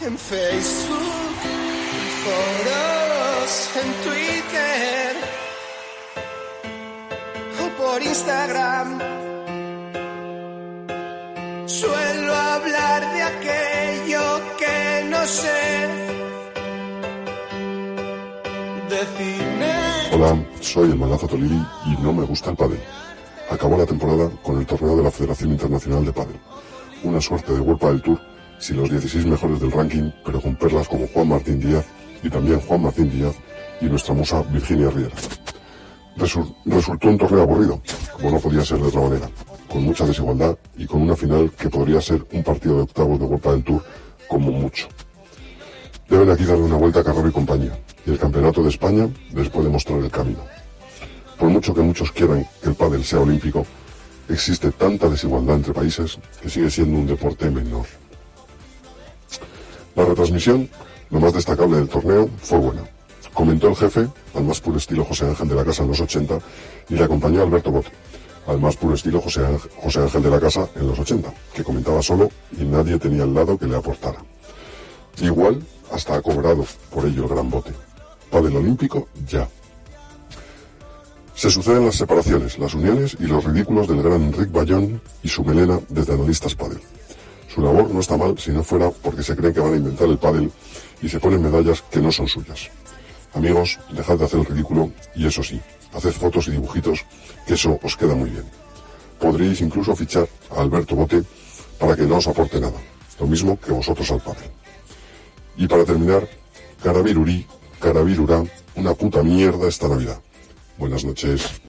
en Facebook, en foros, en Twitter o por Instagram. Suelo hablar de aquello que no sé. De cine. Hola, soy el Manazo Tolili y no me gusta el pádel. Acabó la temporada con el torneo de la Federación Internacional de Pádel. Una suerte de World del Tour si los 16 mejores del ranking, pero con perlas como Juan Martín Díaz y también Juan Martín Díaz y nuestra musa Virginia Riera. Resu- resultó un torneo aburrido, como no podía ser de otra manera, con mucha desigualdad y con una final que podría ser un partido de octavos de World del Tour como mucho. Deben aquí darle una vuelta a Carrero y compañía, y el Campeonato de España les puede mostrar el camino. Por mucho que muchos quieran que el pádel sea olímpico, existe tanta desigualdad entre países que sigue siendo un deporte menor. La retransmisión, lo más destacable del torneo, fue buena. Comentó el jefe, al más puro estilo José Ángel de la Casa en los 80, y le acompañó Alberto Bote, al más puro estilo José Ángel, de la Casa en los 80, que comentaba solo y nadie tenía al lado que le aportara. Igual hasta ha cobrado por ello el gran bote. Pádel olímpico, ya. Se suceden las separaciones, las uniones y los ridículos del gran Enric Bayón y su melena desde analistas pádel. Su labor no está mal si no fuera porque se creen que van a inventar el pádel y se ponen medallas que no son suyas. Amigos, dejad de hacer el ridículo y eso sí, haced fotos y dibujitos, que eso os queda muy bien. Podríais incluso fichar a Alberto Bote para que no os aporte nada, lo mismo que vosotros al pádel. Y para terminar, Carabirurí, Carabirurá, una puta mierda esta Navidad. Buenas noches.